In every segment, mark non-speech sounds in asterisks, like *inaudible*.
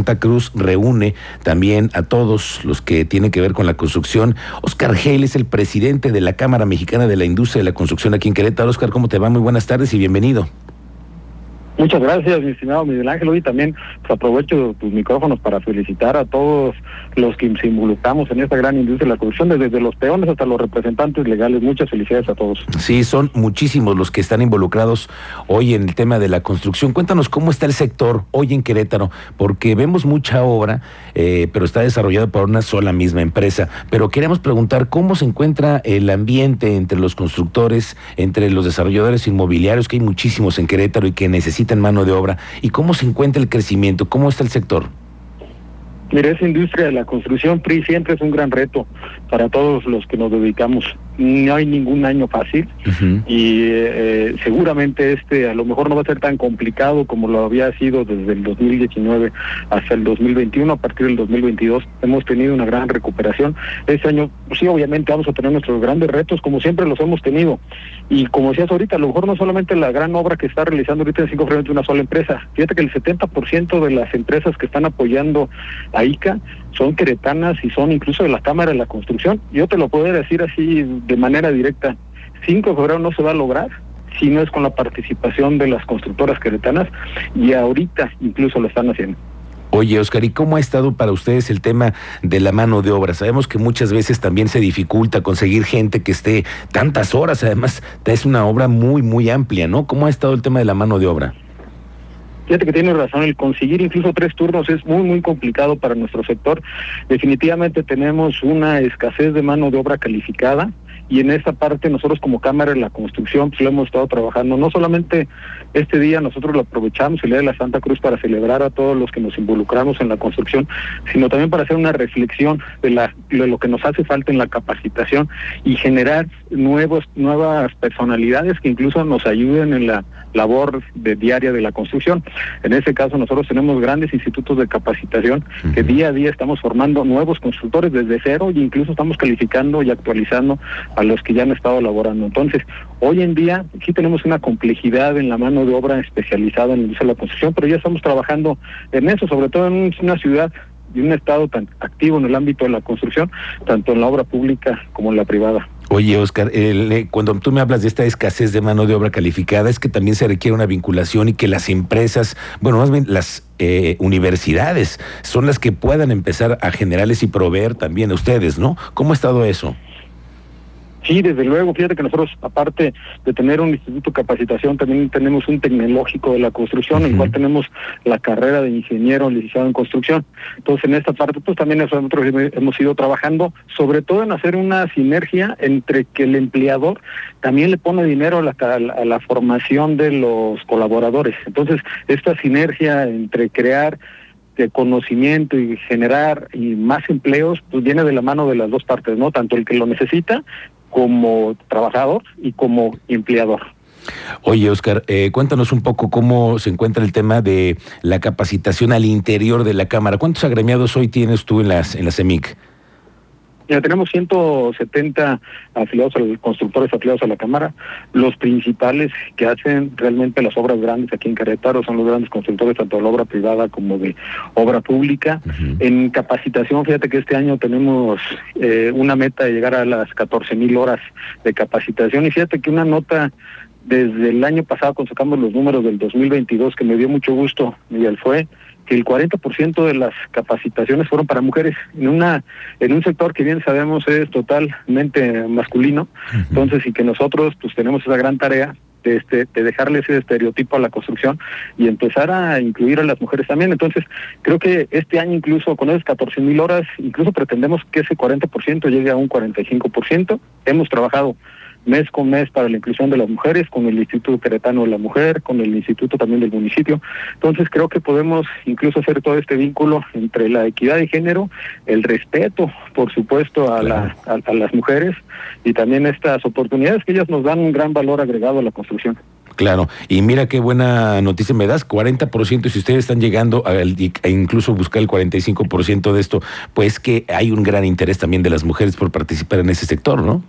Santa Cruz reúne también a todos los que tienen que ver con la construcción. Oscar Gel es el presidente de la Cámara Mexicana de la Industria de la Construcción aquí en Querétaro. Oscar, ¿cómo te va? Muy buenas tardes y bienvenido. Muchas gracias, mi estimado Miguel Ángel. Hoy también pues, aprovecho tus micrófonos para felicitar a todos los que se involucramos en esta gran industria de la construcción, desde los peones hasta los representantes legales. Muchas felicidades a todos. Sí, son muchísimos los que están involucrados hoy en el tema de la construcción. Cuéntanos cómo está el sector hoy en Querétaro, porque vemos mucha obra, eh, pero está desarrollado por una sola misma empresa. Pero queremos preguntar cómo se encuentra el ambiente entre los constructores, entre los desarrolladores inmobiliarios, que hay muchísimos en Querétaro y que necesitan en mano de obra y cómo se encuentra el crecimiento, cómo está el sector. Mire, esa industria de la construcción PRI siempre es un gran reto para todos los que nos dedicamos no hay ningún año fácil y eh, seguramente este a lo mejor no va a ser tan complicado como lo había sido desde el 2019 hasta el 2021. A partir del 2022 hemos tenido una gran recuperación. Este año, sí, obviamente vamos a tener nuestros grandes retos como siempre los hemos tenido. Y como decías ahorita, a lo mejor no solamente la gran obra que está realizando ahorita en cinco frentes una sola empresa. Fíjate que el 70% de las empresas que están apoyando a ICA son queretanas y son incluso de la Cámara de la Construcción. Yo te lo puedo decir así de manera directa. 5 de febrero no se va a lograr si no es con la participación de las constructoras queretanas y ahorita incluso lo están haciendo. Oye, Oscar, ¿y cómo ha estado para ustedes el tema de la mano de obra? Sabemos que muchas veces también se dificulta conseguir gente que esté tantas horas, además es una obra muy, muy amplia, ¿no? ¿Cómo ha estado el tema de la mano de obra? Fíjate que tiene razón, el conseguir incluso tres turnos es muy, muy complicado para nuestro sector. Definitivamente tenemos una escasez de mano de obra calificada y en esta parte nosotros como Cámara de la Construcción pues lo hemos estado trabajando. No solamente este día nosotros lo aprovechamos, el Día de la Santa Cruz, para celebrar a todos los que nos involucramos en la construcción, sino también para hacer una reflexión de, la, de lo que nos hace falta en la capacitación y generar nuevos, nuevas personalidades que incluso nos ayuden en la labor de diaria de la construcción. En ese caso nosotros tenemos grandes institutos de capacitación que día a día estamos formando nuevos constructores desde cero e incluso estamos calificando y actualizando a los que ya han estado laborando. Entonces, hoy en día sí tenemos una complejidad en la mano de obra especializada en la construcción, pero ya estamos trabajando en eso, sobre todo en una ciudad y un estado tan activo en el ámbito de la construcción, tanto en la obra pública como en la privada. Oye, Oscar, eh, cuando tú me hablas de esta escasez de mano de obra calificada, es que también se requiere una vinculación y que las empresas, bueno, más bien las eh, universidades, son las que puedan empezar a generarles y proveer también a ustedes, ¿no? ¿Cómo ha estado eso? Sí, desde luego, fíjate que nosotros, aparte de tener un instituto de capacitación, también tenemos un tecnológico de la construcción, en el cual tenemos la carrera de ingeniero licenciado en construcción. Entonces, en esta parte, pues también nosotros hemos ido trabajando, sobre todo en hacer una sinergia entre que el empleador también le pone dinero a la, a la formación de los colaboradores. Entonces, esta sinergia entre crear de conocimiento y generar y más empleos, pues viene de la mano de las dos partes, ¿no? Tanto el que lo necesita como trabajador y como empleador. Oye, Oscar, eh, cuéntanos un poco cómo se encuentra el tema de la capacitación al interior de la Cámara. ¿Cuántos agremiados hoy tienes tú en las en la CEMIC? Ya tenemos 170 afiliados, constructores afiliados a la Cámara. Los principales que hacen realmente las obras grandes aquí en Querétaro son los grandes constructores, tanto de la obra privada como de obra pública. En capacitación, fíjate que este año tenemos eh, una meta de llegar a las 14 mil horas de capacitación. Y fíjate que una nota desde el año pasado, cuando sacamos los números del 2022, que me dio mucho gusto, Miguel, fue que el 40% de las capacitaciones fueron para mujeres en una en un sector que bien sabemos es totalmente masculino. Entonces, y que nosotros pues tenemos esa gran tarea de, este, de dejarle ese estereotipo a la construcción y empezar a incluir a las mujeres también. Entonces, creo que este año incluso con esas 14 mil horas, incluso pretendemos que ese 40% llegue a un 45%. Hemos trabajado mes con mes para la inclusión de las mujeres, con el Instituto Queretano de la Mujer, con el Instituto también del municipio. Entonces creo que podemos incluso hacer todo este vínculo entre la equidad de género, el respeto, por supuesto, a, a, las mujeres y también estas oportunidades que ellas nos dan un gran valor agregado a la construcción. Claro, y mira qué buena noticia me das, 40%, si ustedes están llegando a, a incluso buscar el 45% de esto, pues que hay un gran interés también de las mujeres por participar en ese sector, ¿no?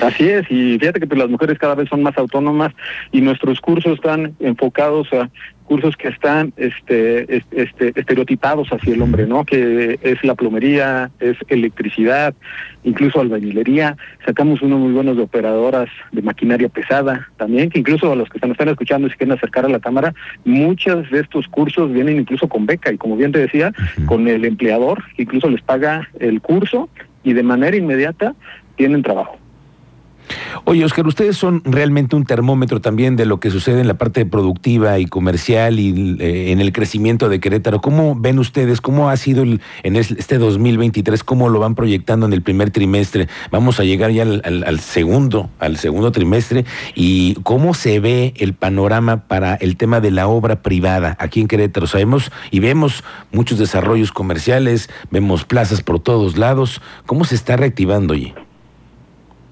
Así es, y fíjate que pues, las mujeres cada vez son más autónomas y nuestros cursos están enfocados a cursos que están este, este, estereotipados hacia el hombre, ¿no? Que es la plomería, es electricidad, incluso albañilería. Sacamos unos muy buenos de operadoras de maquinaria pesada también, que incluso a los que están, están escuchando y se quieren acercar a la cámara, muchos de estos cursos vienen incluso con beca y como bien te decía, con el empleador, que incluso les paga el curso y de manera inmediata tienen trabajo. Oye, Oscar, ustedes son realmente un termómetro también de lo que sucede en la parte productiva y comercial y eh, en el crecimiento de Querétaro. ¿Cómo ven ustedes? ¿Cómo ha sido en este 2023? ¿Cómo lo van proyectando en el primer trimestre? Vamos a llegar ya al, segundo, al segundo trimestre. ¿Y cómo se ve el panorama para el tema de la obra privada aquí en Querétaro? Sabemos y vemos muchos desarrollos comerciales, vemos plazas por todos lados. ¿Cómo se está reactivando allí?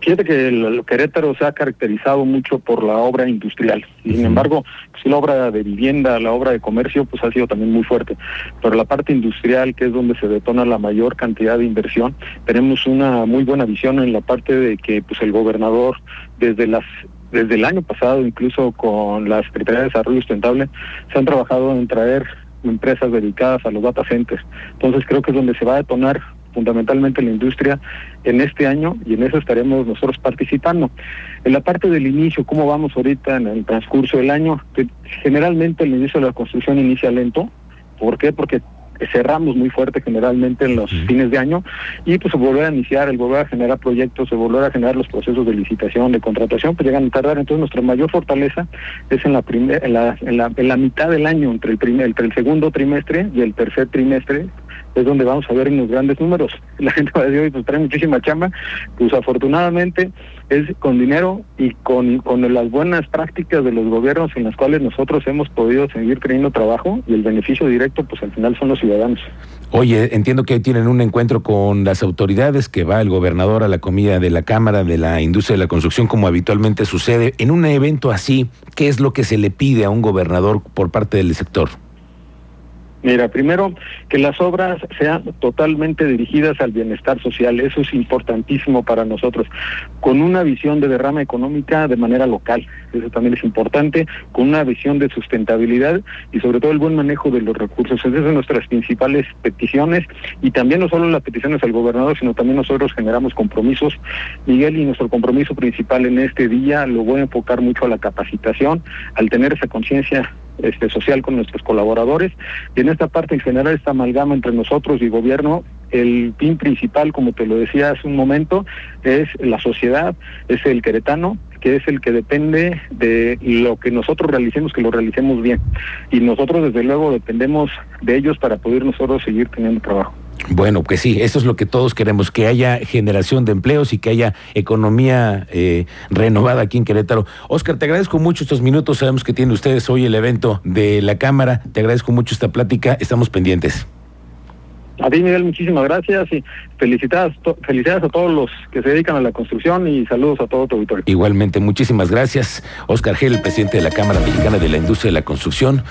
Fíjate que el, Querétaro se ha caracterizado mucho por la obra industrial. Sin embargo, pues, la obra de vivienda, la obra de comercio, pues ha sido también muy fuerte. Pero la parte industrial, que es donde se detona la mayor cantidad de inversión, tenemos una muy buena visión en la parte de que pues el gobernador desde las desde el año pasado, incluso con la Secretaría de Desarrollo Sustentable, se han trabajado en traer empresas dedicadas a los data centers. Entonces creo que es donde se va a detonar fundamentalmente la industria en este año y en eso estaremos nosotros participando. En la parte del inicio, ¿cómo vamos ahorita en el transcurso del año? Generalmente el inicio de la construcción inicia lento. ¿Por qué? Porque cerramos muy fuerte generalmente en los fines de año y pues volver a iniciar, el volver a generar proyectos, el volver a generar los procesos de licitación, de contratación, pues llegan a tardar. Entonces nuestra mayor fortaleza es en la, primer, en la, en la, en la mitad del año, entre el, primer, entre el segundo trimestre y el tercer trimestre, es donde vamos a ver unos grandes números. *laughs* La gente va a decir, pues trae muchísima chamba. Pues afortunadamente es con dinero y con, con las buenas prácticas de los gobiernos en las cuales nosotros hemos podido seguir teniendo trabajo y el beneficio directo pues al final son los ciudadanos. Oye, entiendo que tienen un encuentro con las autoridades, que va el gobernador a la comida de la Cámara de la Industria de la Construcción, como habitualmente sucede. En un evento así, ¿qué es lo que se le pide a un gobernador por parte del sector? Mira, primero, que las obras sean totalmente dirigidas al bienestar social, eso es importantísimo para nosotros, con una visión de derrama económica de manera local, eso también es importante, con una visión de sustentabilidad y sobre todo el buen manejo de los recursos. Esas son nuestras principales peticiones y también no solo las peticiones al gobernador, sino también nosotros generamos compromisos. Miguel, y nuestro compromiso principal en este día lo voy a enfocar mucho a la capacitación, al tener esa conciencia este, social con nuestros colaboradores. Y en esta parte, en general, esta amalgama entre nosotros y gobierno, el fin principal, como te lo decía hace un momento, es la sociedad, es el queretano, que es el que depende de lo que nosotros realicemos, que lo realicemos bien. Y nosotros, desde luego, dependemos de ellos para poder nosotros seguir teniendo trabajo. Bueno, pues sí, eso es lo que todos queremos, que haya generación de empleos y que haya economía eh, renovada aquí en Querétaro. Oscar, te agradezco mucho estos minutos, sabemos que tienen ustedes hoy el evento de la Cámara, te agradezco mucho esta plática, estamos pendientes. A ti, Miguel, muchísimas gracias y felicidades, felicidades a todos los que se dedican a la construcción y saludos a todo tu auditorio. Igualmente, muchísimas gracias. Oscar Gel, presidente de la Cámara Mexicana de la Industria de la Construcción.